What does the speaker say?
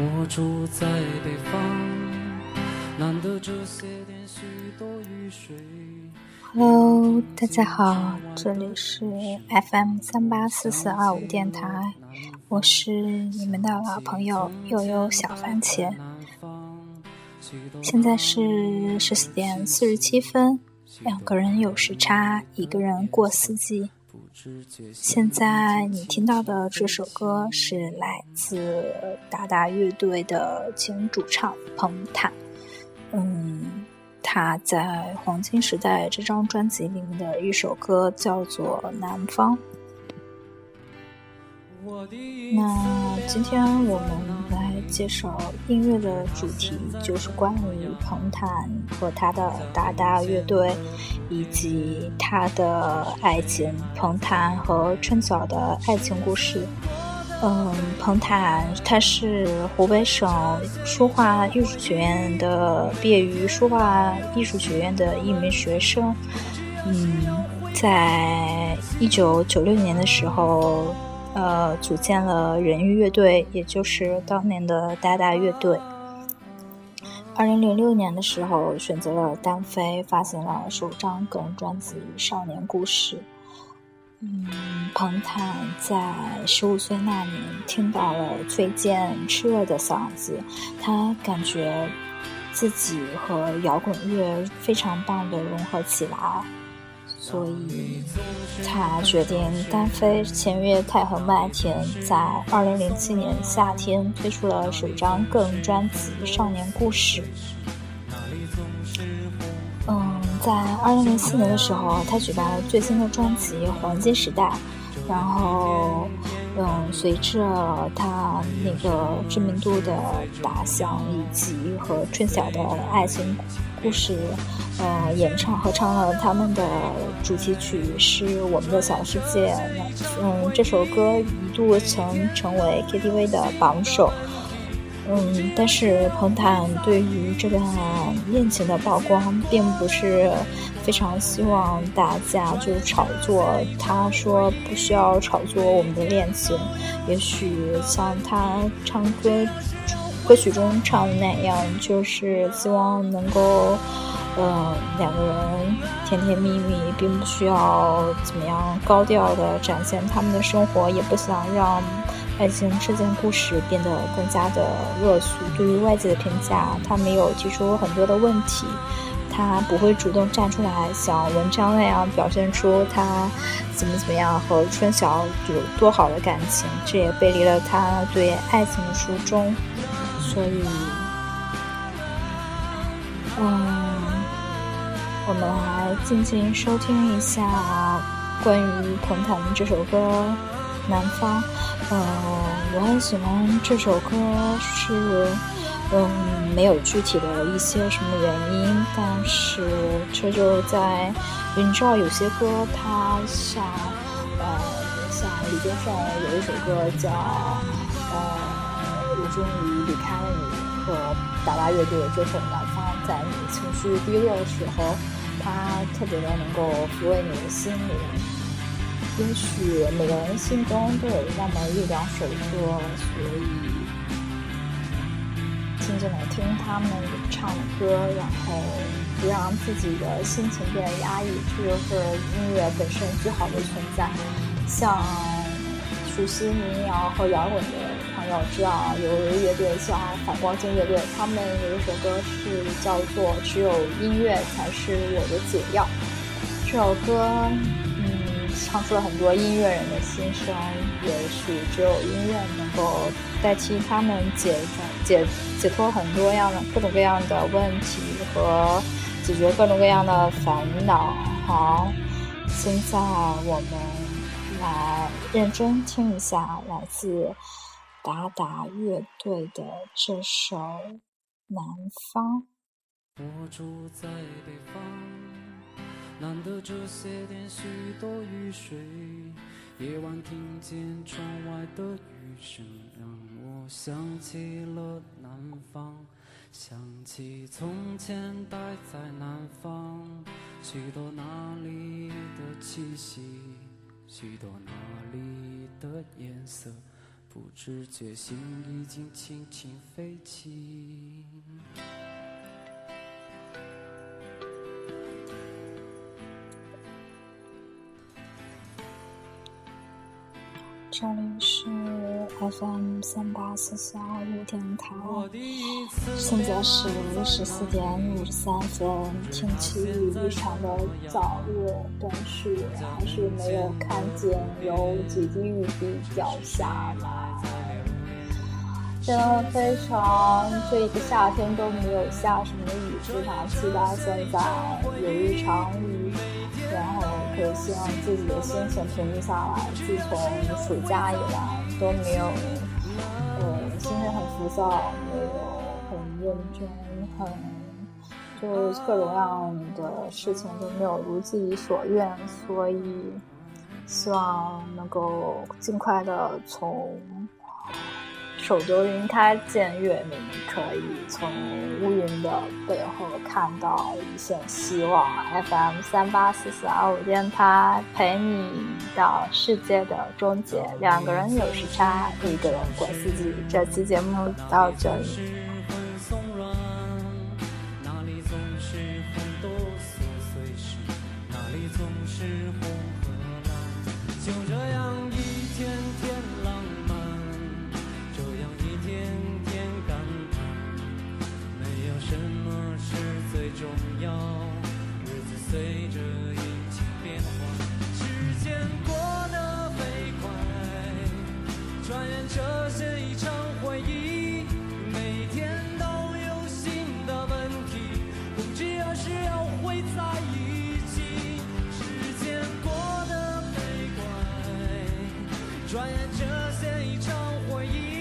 我住在北方，难得这些天许多雨水。Hello，大家好，这里是 FM 三八四四二五电台，我是你们的老朋友悠悠小番茄。现在是十四点四十七分，两个人有时差，一个人过四季。现在你听到的这首歌是来自达达乐队的前主唱彭坦。嗯，他在《黄金时代》这张专辑里面的一首歌叫做《南方》。那今天我们介绍音乐的主题，就是关于彭坦和他的达达乐队，以及他的爱情，彭坦和春晓的爱情故事。嗯，彭坦他是湖北省书画艺术学院的毕业于书画艺术学院的一名学生。嗯，在一九九六年的时候。呃，组建了人鱼乐队，也就是当年的大大乐队。二零零六年的时候，选择了单飞，发行了首张个人专辑《少年故事》。嗯，彭坦在十五岁那年听到了崔健炽热的嗓子，他感觉自己和摇滚乐非常棒的融合起来。所以，他决定单飞，签约太和麦田，在二零零七年夏天推出了首张个人专辑《少年故事》。嗯，在二零零四年的时候，他举办了最新的专辑《黄金时代》，然后，嗯，随着他那个知名度的打响，以及和春晓的爱情故事。呃，演唱合唱了他们的主题曲是我们的小世界。嗯，这首歌一度曾成为 KTV 的榜首。嗯，但是彭坦对于这段恋情的曝光，并不是非常希望大家就炒作。他说不需要炒作我们的恋情，也许像他唱歌歌曲中唱的那样，就是希望能够。嗯，两个人甜甜蜜蜜，并不需要怎么样高调的展现他们的生活，也不想让爱情这件故事变得更加的恶俗。对于外界的评价，他没有提出很多的问题，他不会主动站出来像文章那样表现出他怎么怎么样和春晓有多好的感情，这也背离了他对爱情的初衷。所以，嗯。我们来静静收听一下关于彭坦这首歌《南方》。嗯，我很喜欢这首歌，是嗯没有具体的一些什么原因，但是这就在你知道有些歌它像呃像李宗盛有一首歌叫呃我终于离开了你和达达乐队的这首《南方》，在你情绪低落的时候。它特别的能够抚慰你的心灵。也许每个人心中都有那么一两首歌，所以静静的听他们唱歌，然后不让自己的心情变得压抑，这就是音乐本身最好的存在。像熟悉民谣和摇滚的。朋友知道，有乐队叫反光镜乐队，他们有一首歌是叫做《只有音乐才是我的解药》。这首歌，嗯，唱出了很多音乐人的心声。也许只有音乐能够代替他们解解解脱很多样的各种各样的问题和解决各种各样的烦恼。好，现在我们来认真听一下来自。达达乐队的这首《南方》。我住在北方，难得这些天许多雨水。夜晚听见窗外的雨声，让我想起了南方，想起从前待在南方，许多那里的气息，许多那里的颜色。不知觉心已经轻轻飞起。这里是 FM 三八四四二五电台，现在是十四点五十三分，天气异常的燥热，但是还是没有看见有几滴雨滴掉下来。真的非常，这一个夏天都没有下什么雨，非常期待现在有一场雨，然后可以希望自己的心情平静下来。自从暑假以来都没有，呃，心情很浮躁，没有很认真，很就各种各样的事情都没有如自己所愿，所以希望能够尽快的从。守得云开见月明，可以从乌云的背后看到一线希望。FM 三八四四二五电台陪你到世界的终结。两个人有时差，一个人过四季。这期节目到这里。转眼这些已成回忆，每天都有新的问题，不知何时又会在一起。时间过得飞快，转眼这些已成回忆。